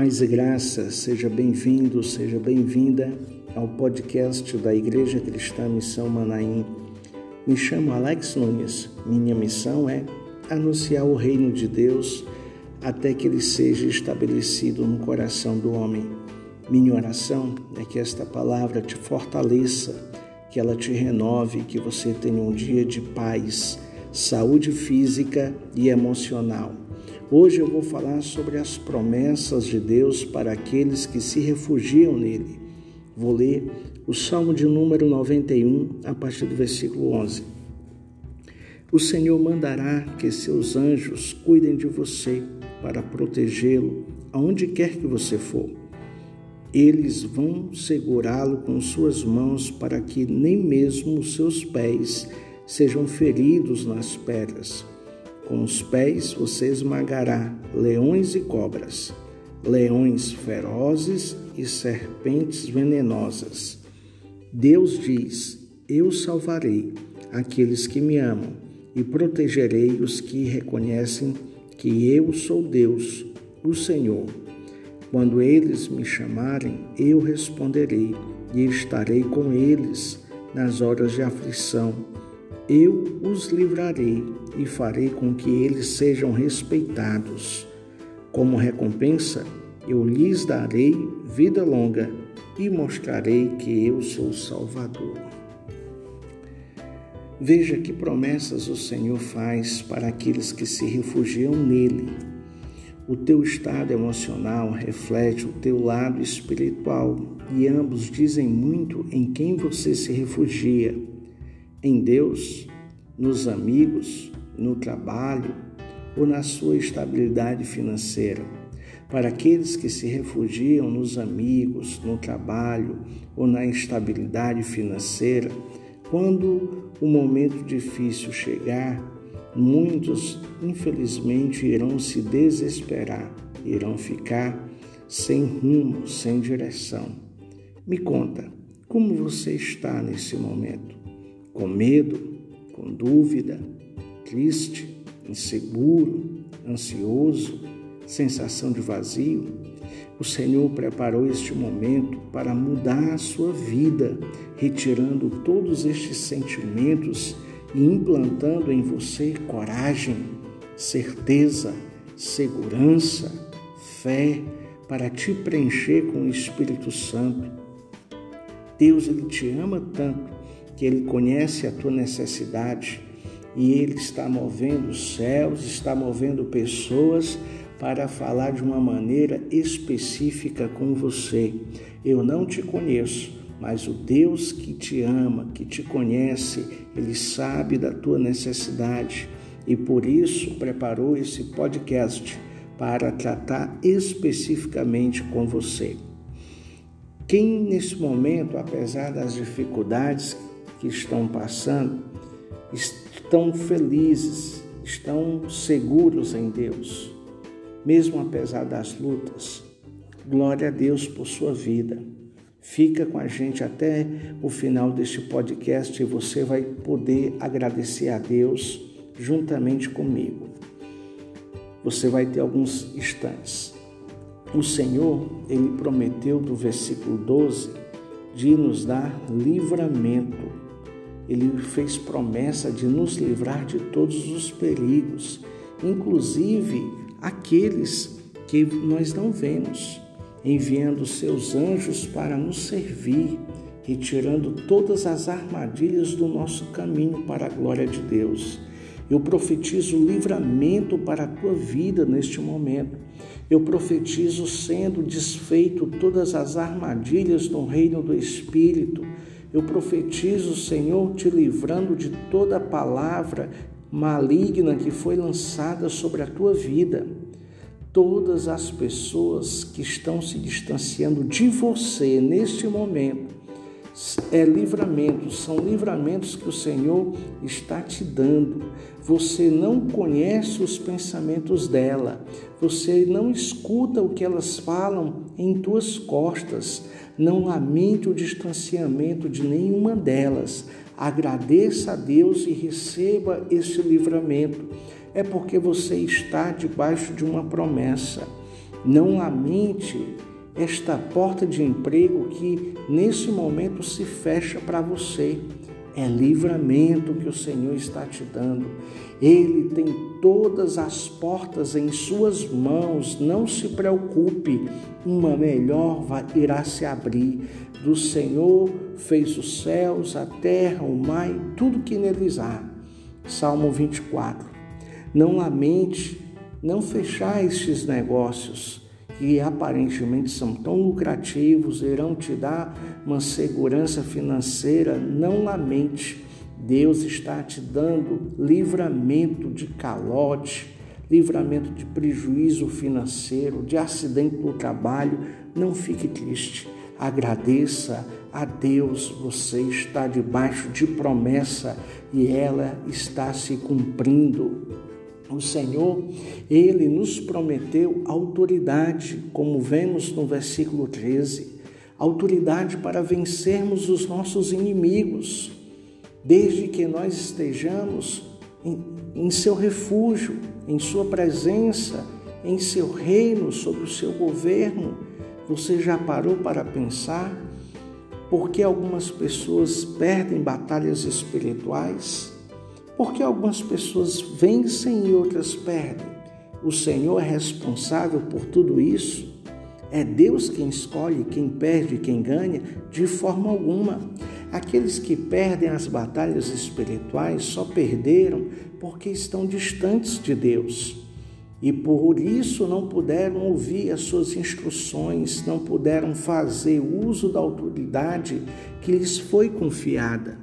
Paz e graça, seja bem-vindo, seja bem-vinda ao podcast da Igreja Cristã Missão Manaim. Me chamo Alex Nunes. Minha missão é anunciar o reino de Deus até que ele seja estabelecido no coração do homem. Minha oração é que esta palavra te fortaleça, que ela te renove, que você tenha um dia de paz, saúde física e emocional Hoje eu vou falar sobre as promessas de Deus para aqueles que se refugiam nele. Vou ler o Salmo de número 91, a partir do versículo 11. O Senhor mandará que seus anjos cuidem de você para protegê-lo aonde quer que você for. Eles vão segurá-lo com suas mãos para que nem mesmo os seus pés sejam feridos nas pedras. Com os pés você esmagará leões e cobras, leões ferozes e serpentes venenosas. Deus diz: Eu salvarei aqueles que me amam e protegerei os que reconhecem que eu sou Deus, o Senhor. Quando eles me chamarem, eu responderei e estarei com eles nas horas de aflição eu os livrarei e farei com que eles sejam respeitados. Como recompensa, eu lhes darei vida longa e mostrarei que eu sou o Salvador. Veja que promessas o Senhor faz para aqueles que se refugiam nele. O teu estado emocional reflete o teu lado espiritual e ambos dizem muito em quem você se refugia em Deus, nos amigos, no trabalho ou na sua estabilidade financeira. Para aqueles que se refugiam nos amigos, no trabalho ou na instabilidade financeira, quando o momento difícil chegar, muitos, infelizmente, irão se desesperar, irão ficar sem rumo, sem direção. Me conta, como você está nesse momento? Com medo, com dúvida, triste, inseguro, ansioso, sensação de vazio, o Senhor preparou este momento para mudar a sua vida, retirando todos estes sentimentos e implantando em você coragem, certeza, segurança, fé para te preencher com o Espírito Santo. Deus ele te ama tanto que Ele conhece a tua necessidade e Ele está movendo os céus, está movendo pessoas para falar de uma maneira específica com você. Eu não te conheço, mas o Deus que te ama, que te conhece, Ele sabe da tua necessidade e por isso preparou esse podcast para tratar especificamente com você. Quem nesse momento, apesar das dificuldades que estão passando estão felizes, estão seguros em Deus, mesmo apesar das lutas. Glória a Deus por sua vida. Fica com a gente até o final deste podcast e você vai poder agradecer a Deus juntamente comigo. Você vai ter alguns instantes. O Senhor, ele prometeu do versículo 12 de nos dar livramento ele fez promessa de nos livrar de todos os perigos, inclusive aqueles que nós não vemos, enviando seus anjos para nos servir, retirando todas as armadilhas do nosso caminho para a glória de Deus. Eu profetizo livramento para a tua vida neste momento. Eu profetizo sendo desfeito todas as armadilhas no reino do Espírito eu profetizo, Senhor, te livrando de toda palavra maligna que foi lançada sobre a tua vida. Todas as pessoas que estão se distanciando de você neste momento, é livramento, são livramentos que o Senhor está te dando. Você não conhece os pensamentos dela, você não escuta o que elas falam em tuas costas. Não lamente o distanciamento de nenhuma delas. Agradeça a Deus e receba esse livramento. É porque você está debaixo de uma promessa. Não lamente esta porta de emprego que nesse momento se fecha para você. É livramento que o Senhor está te dando. Ele tem todas as portas em suas mãos. Não se preocupe, uma melhor irá se abrir. Do Senhor fez os céus, a terra, o mar e tudo que neles há. Salmo 24. Não lamente, não fechar estes negócios que aparentemente são tão lucrativos, irão te dar uma segurança financeira, não lamente. Deus está te dando livramento de calote, livramento de prejuízo financeiro, de acidente no trabalho. Não fique triste. Agradeça a Deus, você está debaixo de promessa e ela está se cumprindo. O Senhor, ele nos prometeu autoridade, como vemos no versículo 13, autoridade para vencermos os nossos inimigos, desde que nós estejamos em, em seu refúgio, em sua presença, em seu reino, sobre o seu governo. Você já parou para pensar por que algumas pessoas perdem batalhas espirituais? Porque algumas pessoas vencem e outras perdem. O Senhor é responsável por tudo isso. É Deus quem escolhe quem perde e quem ganha? De forma alguma. Aqueles que perdem as batalhas espirituais só perderam porque estão distantes de Deus e por isso não puderam ouvir as suas instruções, não puderam fazer uso da autoridade que lhes foi confiada.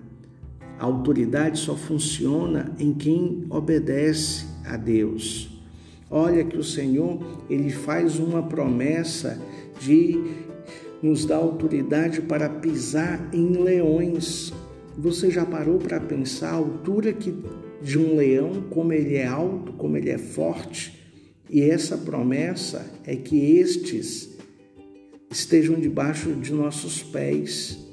A autoridade só funciona em quem obedece a Deus. Olha que o Senhor, ele faz uma promessa de nos dar autoridade para pisar em leões. Você já parou para pensar a altura que de um leão, como ele é alto, como ele é forte? E essa promessa é que estes estejam debaixo de nossos pés.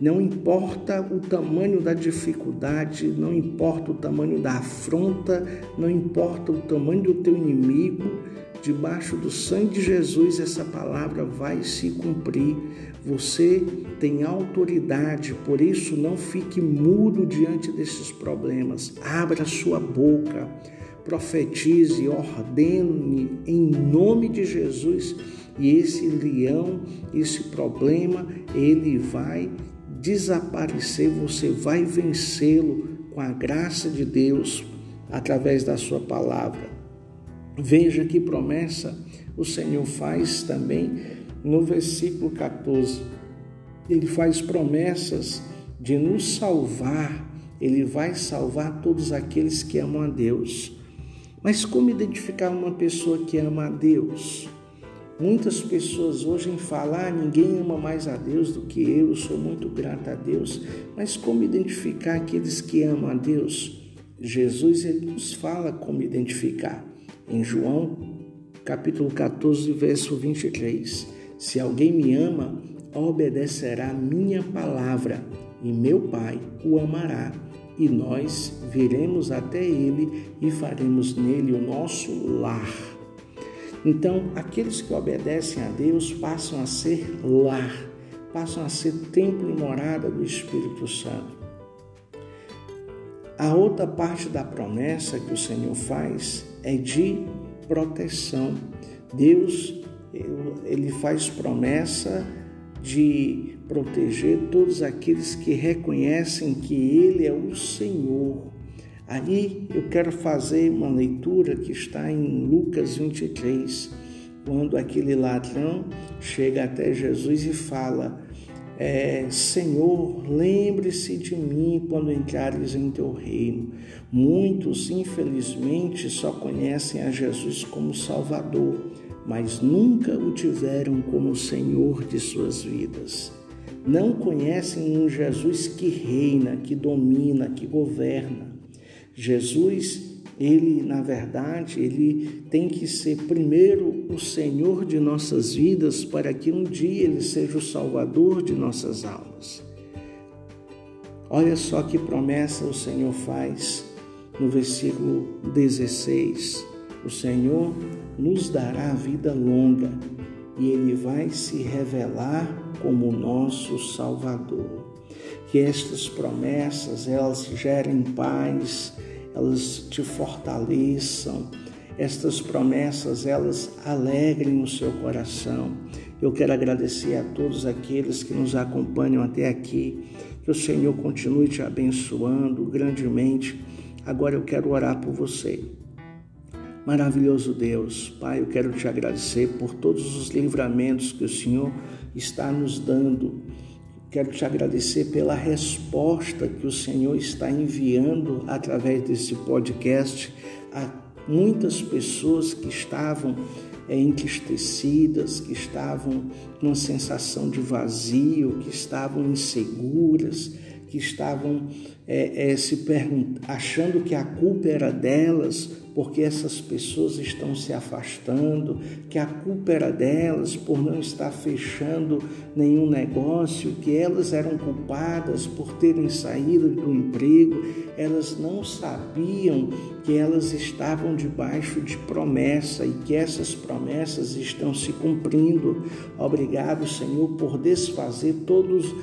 Não importa o tamanho da dificuldade, não importa o tamanho da afronta, não importa o tamanho do teu inimigo, debaixo do sangue de Jesus essa palavra vai se cumprir. Você tem autoridade, por isso não fique mudo diante desses problemas. Abra sua boca, profetize, ordene em nome de Jesus e esse leão, esse problema, ele vai desaparecer, você vai vencê-lo com a graça de Deus através da sua palavra. Veja que promessa o Senhor faz também no versículo 14. Ele faz promessas de nos salvar, ele vai salvar todos aqueles que amam a Deus. Mas como identificar uma pessoa que ama a Deus? Muitas pessoas hoje falam, ah, ninguém ama mais a Deus do que eu, eu sou muito grata a Deus. Mas como identificar aqueles que amam a Deus? Jesus ele nos fala como identificar. Em João, capítulo 14, verso 23. Se alguém me ama, obedecerá minha palavra, e meu Pai o amará, e nós viremos até ele e faremos nele o nosso lar. Então, aqueles que obedecem a Deus passam a ser lar, passam a ser templo e morada do Espírito Santo. A outra parte da promessa que o Senhor faz é de proteção. Deus, ele faz promessa de proteger todos aqueles que reconhecem que Ele é o Senhor Ali eu quero fazer uma leitura que está em Lucas 23, quando aquele ladrão chega até Jesus e fala: é, Senhor, lembre-se de mim quando entrares em teu reino. Muitos, infelizmente, só conhecem a Jesus como Salvador, mas nunca o tiveram como Senhor de suas vidas. Não conhecem um Jesus que reina, que domina, que governa. Jesus, ele, na verdade, ele tem que ser primeiro o Senhor de nossas vidas para que um dia ele seja o Salvador de nossas almas. Olha só que promessa o Senhor faz no versículo 16. O Senhor nos dará vida longa e Ele vai se revelar como nosso Salvador. Que estas promessas elas gerem paz, elas te fortaleçam, estas promessas elas alegrem o seu coração. Eu quero agradecer a todos aqueles que nos acompanham até aqui. Que o Senhor continue te abençoando grandemente. Agora eu quero orar por você. Maravilhoso Deus, Pai, eu quero te agradecer por todos os livramentos que o Senhor está nos dando. Quero te agradecer pela resposta que o Senhor está enviando através desse podcast a muitas pessoas que estavam é, entristecidas, que estavam com uma sensação de vazio, que estavam inseguras, que estavam é, é, se achando que a culpa era delas, porque essas pessoas estão se afastando, que a culpa era delas por não estar fechando nenhum negócio, que elas eram culpadas por terem saído do emprego, elas não sabiam que elas estavam debaixo de promessa e que essas promessas estão se cumprindo. Obrigado, Senhor, por desfazer todos,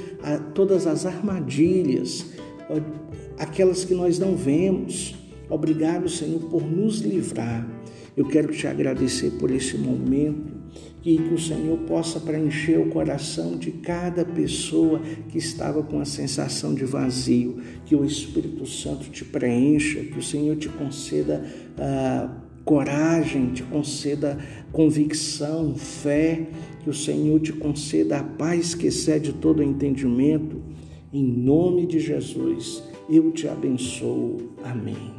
todas as armadilhas, aquelas que nós não vemos Obrigado, Senhor, por nos livrar. Eu quero te agradecer por esse momento e que o Senhor possa preencher o coração de cada pessoa que estava com a sensação de vazio, que o Espírito Santo te preencha, que o Senhor te conceda ah, coragem, te conceda convicção, fé, que o Senhor te conceda a paz que excede todo entendimento. Em nome de Jesus, eu te abençoo. Amém.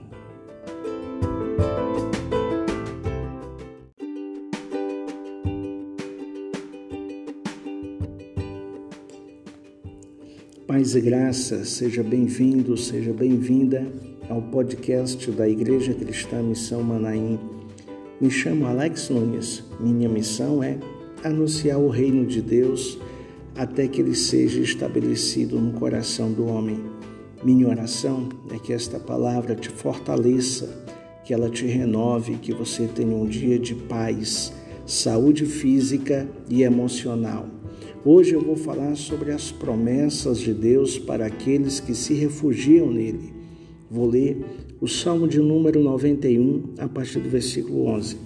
Paz e graça, seja bem-vindo, seja bem-vinda ao podcast da Igreja Cristã Missão Manaim. Me chamo Alex Nunes. Minha missão é anunciar o reino de Deus até que ele seja estabelecido no coração do homem. Minha oração é que esta palavra te fortaleça, que ela te renove, que você tenha um dia de paz, saúde física e emocional Hoje eu vou falar sobre as promessas de Deus para aqueles que se refugiam nele. Vou ler o Salmo de número 91, a partir do versículo 11.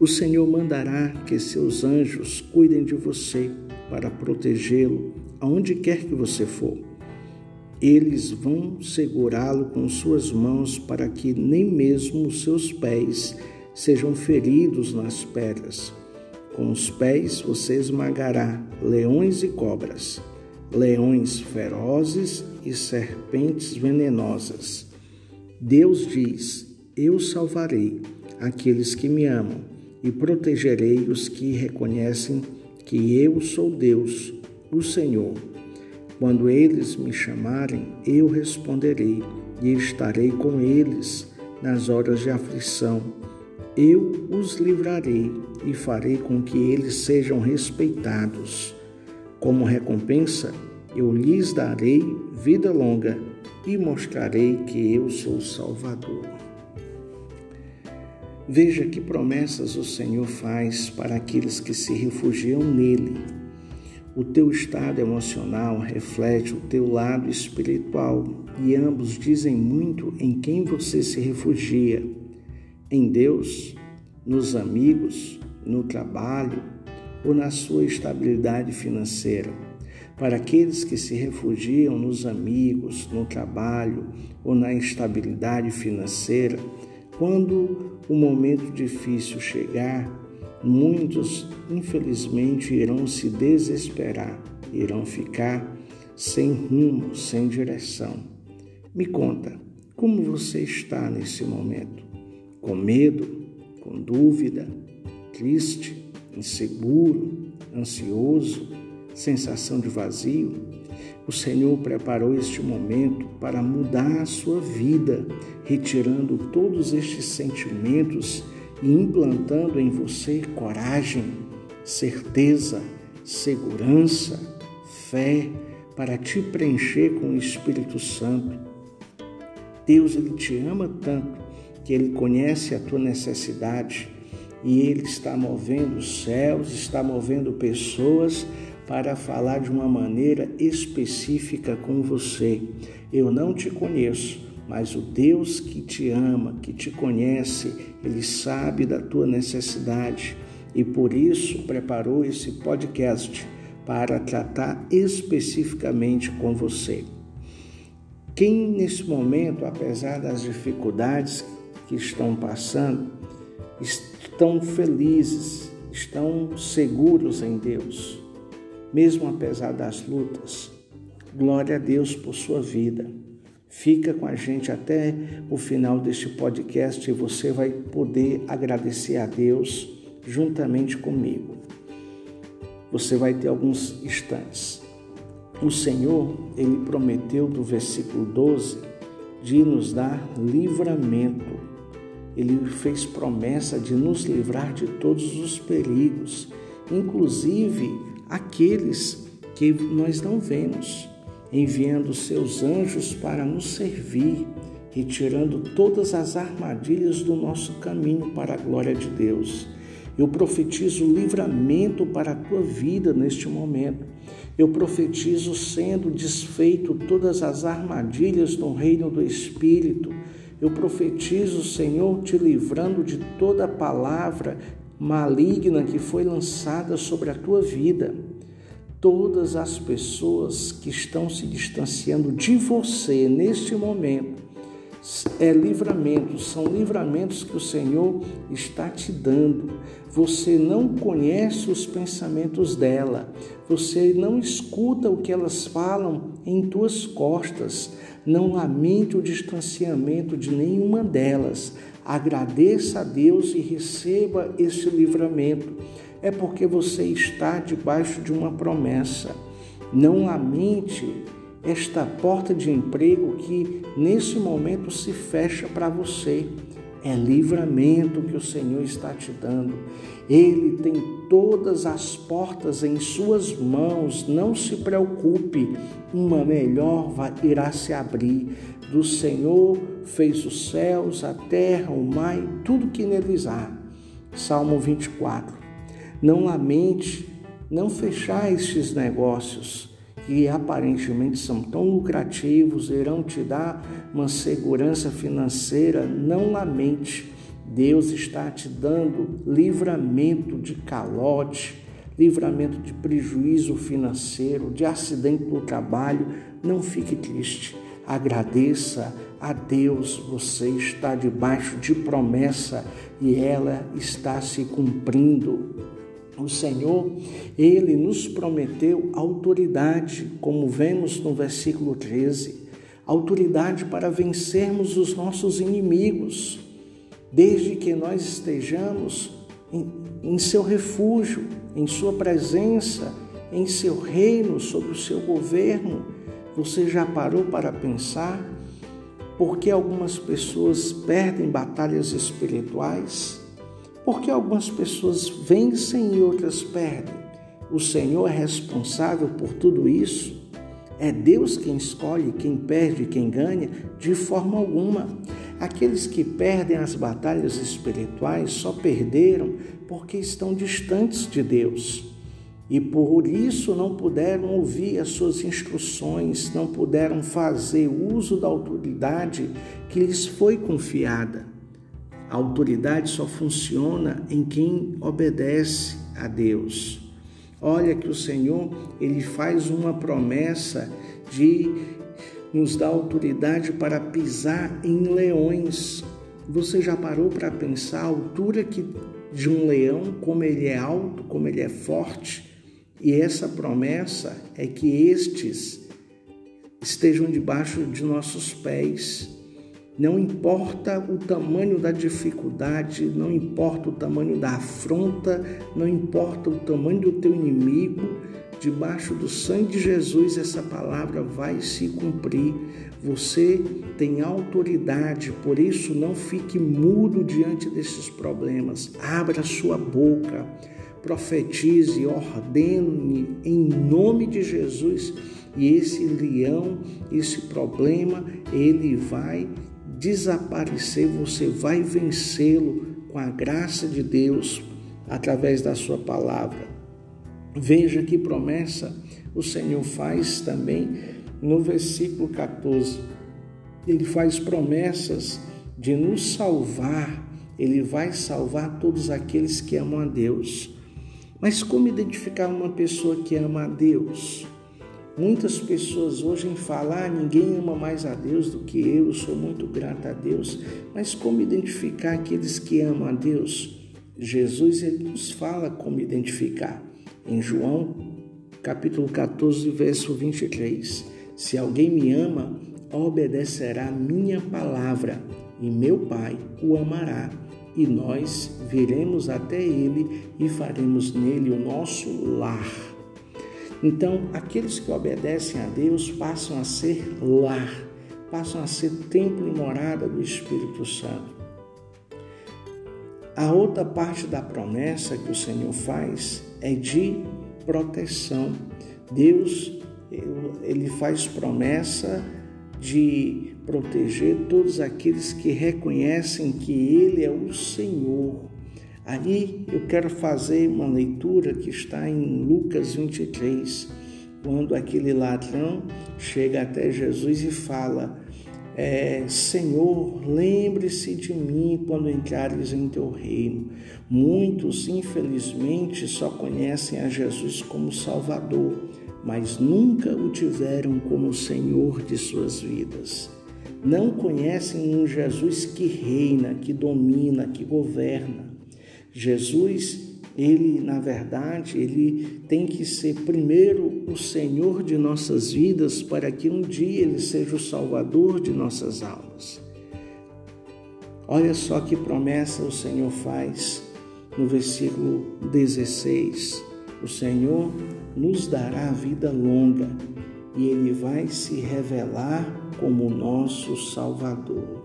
O Senhor mandará que seus anjos cuidem de você para protegê-lo aonde quer que você for. Eles vão segurá-lo com suas mãos para que nem mesmo os seus pés sejam feridos nas pedras. Com os pés você esmagará leões e cobras, leões ferozes e serpentes venenosas. Deus diz: Eu salvarei aqueles que me amam e protegerei os que reconhecem que eu sou Deus, o Senhor. Quando eles me chamarem, eu responderei e estarei com eles nas horas de aflição eu os livrarei e farei com que eles sejam respeitados. Como recompensa, eu lhes darei vida longa e mostrarei que eu sou Salvador. Veja que promessas o Senhor faz para aqueles que se refugiam nele. O teu estado emocional reflete o teu lado espiritual e ambos dizem muito em quem você se refugia em Deus, nos amigos, no trabalho ou na sua estabilidade financeira. Para aqueles que se refugiam nos amigos, no trabalho ou na instabilidade financeira, quando o momento difícil chegar, muitos infelizmente irão se desesperar, irão ficar sem rumo, sem direção. Me conta, como você está nesse momento? Com medo, com dúvida, triste, inseguro, ansioso, sensação de vazio, o Senhor preparou este momento para mudar a sua vida, retirando todos estes sentimentos e implantando em você coragem, certeza, segurança, fé para te preencher com o Espírito Santo. Deus ele te ama tanto que ele conhece a tua necessidade e ele está movendo os céus, está movendo pessoas para falar de uma maneira específica com você. Eu não te conheço, mas o Deus que te ama, que te conhece, ele sabe da tua necessidade e por isso preparou esse podcast para tratar especificamente com você. Quem nesse momento, apesar das dificuldades que estão passando, estão felizes, estão seguros em Deus, mesmo apesar das lutas. Glória a Deus por sua vida. Fica com a gente até o final deste podcast e você vai poder agradecer a Deus juntamente comigo. Você vai ter alguns instantes. O Senhor, ele prometeu do versículo 12 de nos dar livramento. Ele fez promessa de nos livrar de todos os perigos, inclusive aqueles que nós não vemos enviando seus anjos para nos servir, retirando todas as armadilhas do nosso caminho para a glória de Deus. Eu profetizo livramento para a tua vida neste momento. Eu profetizo sendo desfeito todas as armadilhas do reino do Espírito. Eu profetizo, Senhor, te livrando de toda palavra maligna que foi lançada sobre a tua vida todas as pessoas que estão se distanciando de você neste momento é livramento, são livramentos que o Senhor está te dando. Você não conhece os pensamentos dela, você não escuta o que elas falam em tuas costas, não lamente o distanciamento de nenhuma delas. Agradeça a Deus e receba esse livramento é porque você está debaixo de uma promessa. Não lamente esta porta de emprego que nesse momento se fecha para você. É livramento que o Senhor está te dando. Ele tem todas as portas em suas mãos. Não se preocupe, uma melhor irá se abrir. Do Senhor fez os céus, a terra, o mar e tudo que neles há. Salmo 24. Não lamente, não fechar estes negócios que aparentemente são tão lucrativos, irão te dar uma segurança financeira. Não lamente, Deus está te dando livramento de calote, livramento de prejuízo financeiro, de acidente no trabalho. Não fique triste. Agradeça a Deus, você está debaixo de promessa e ela está se cumprindo. O Senhor, ele nos prometeu autoridade, como vemos no versículo 13, autoridade para vencermos os nossos inimigos, desde que nós estejamos em, em seu refúgio, em sua presença, em seu reino, sob o seu governo. Você já parou para pensar por que algumas pessoas perdem batalhas espirituais? Porque algumas pessoas vencem e outras perdem. O Senhor é responsável por tudo isso? É Deus quem escolhe quem perde e quem ganha? De forma alguma. Aqueles que perdem as batalhas espirituais só perderam porque estão distantes de Deus e por isso não puderam ouvir as suas instruções, não puderam fazer uso da autoridade que lhes foi confiada. A autoridade só funciona em quem obedece a Deus. Olha que o Senhor, ele faz uma promessa de nos dar autoridade para pisar em leões. Você já parou para pensar a altura que de um leão, como ele é alto, como ele é forte? E essa promessa é que estes estejam debaixo de nossos pés. Não importa o tamanho da dificuldade, não importa o tamanho da afronta, não importa o tamanho do teu inimigo, debaixo do sangue de Jesus essa palavra vai se cumprir. Você tem autoridade, por isso não fique mudo diante desses problemas. Abra sua boca, profetize, ordene em nome de Jesus e esse leão, esse problema, ele vai desaparecer, você vai vencê-lo com a graça de Deus através da sua palavra. Veja que promessa o Senhor faz também no versículo 14. Ele faz promessas de nos salvar, ele vai salvar todos aqueles que amam a Deus. Mas como identificar uma pessoa que ama a Deus? Muitas pessoas hoje em falar, ninguém ama mais a Deus do que eu, eu sou muito grata a Deus. Mas como identificar aqueles que amam a Deus? Jesus ele nos fala como identificar. Em João, capítulo 14, verso 23. Se alguém me ama, obedecerá minha palavra, e meu Pai o amará, e nós viremos até ele e faremos nele o nosso lar. Então, aqueles que obedecem a Deus passam a ser lar, passam a ser templo e morada do Espírito Santo. A outra parte da promessa que o Senhor faz é de proteção. Deus, ele faz promessa de proteger todos aqueles que reconhecem que ele é o Senhor Aí eu quero fazer uma leitura que está em Lucas 23, quando aquele ladrão chega até Jesus e fala: é, Senhor, lembre-se de mim quando entrares em teu reino. Muitos, infelizmente, só conhecem a Jesus como Salvador, mas nunca o tiveram como Senhor de suas vidas. Não conhecem um Jesus que reina, que domina, que governa. Jesus, ele, na verdade, ele tem que ser primeiro o Senhor de nossas vidas para que um dia ele seja o Salvador de nossas almas. Olha só que promessa o Senhor faz no versículo 16. O Senhor nos dará vida longa e ele vai se revelar como nosso Salvador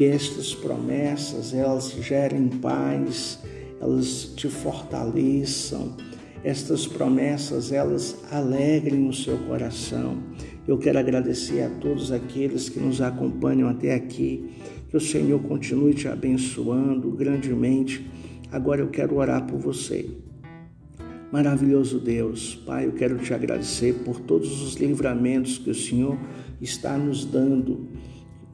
que estas promessas elas gerem paz, elas te fortaleçam, estas promessas elas alegrem o seu coração. Eu quero agradecer a todos aqueles que nos acompanham até aqui, que o Senhor continue te abençoando grandemente. Agora eu quero orar por você. Maravilhoso Deus, Pai, eu quero te agradecer por todos os livramentos que o Senhor está nos dando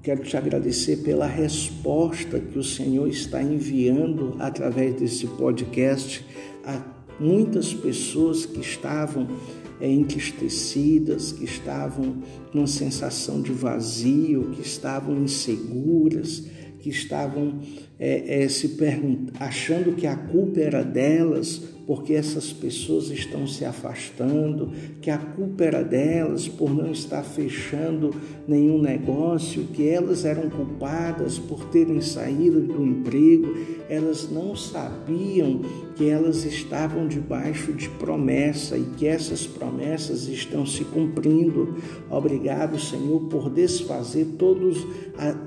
Quero te agradecer pela resposta que o Senhor está enviando através desse podcast a muitas pessoas que estavam é, entristecidas, que estavam com uma sensação de vazio, que estavam inseguras, que estavam é, é, se achando que a culpa era delas porque essas pessoas estão se afastando, que a culpa era delas por não estar fechando nenhum negócio, que elas eram culpadas por terem saído do emprego, elas não sabiam que elas estavam debaixo de promessa e que essas promessas estão se cumprindo. Obrigado, Senhor, por desfazer todos,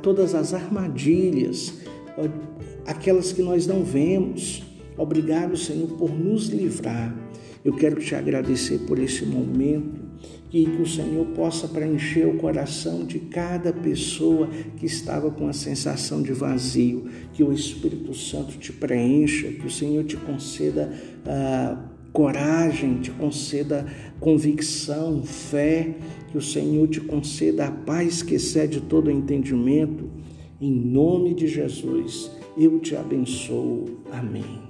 todas as armadilhas, aquelas que nós não vemos Obrigado, Senhor, por nos livrar. Eu quero te agradecer por esse momento e que o Senhor possa preencher o coração de cada pessoa que estava com a sensação de vazio, que o Espírito Santo te preencha, que o Senhor te conceda ah, coragem, te conceda convicção, fé, que o Senhor te conceda a paz que excede todo entendimento. Em nome de Jesus, eu te abençoo. Amém.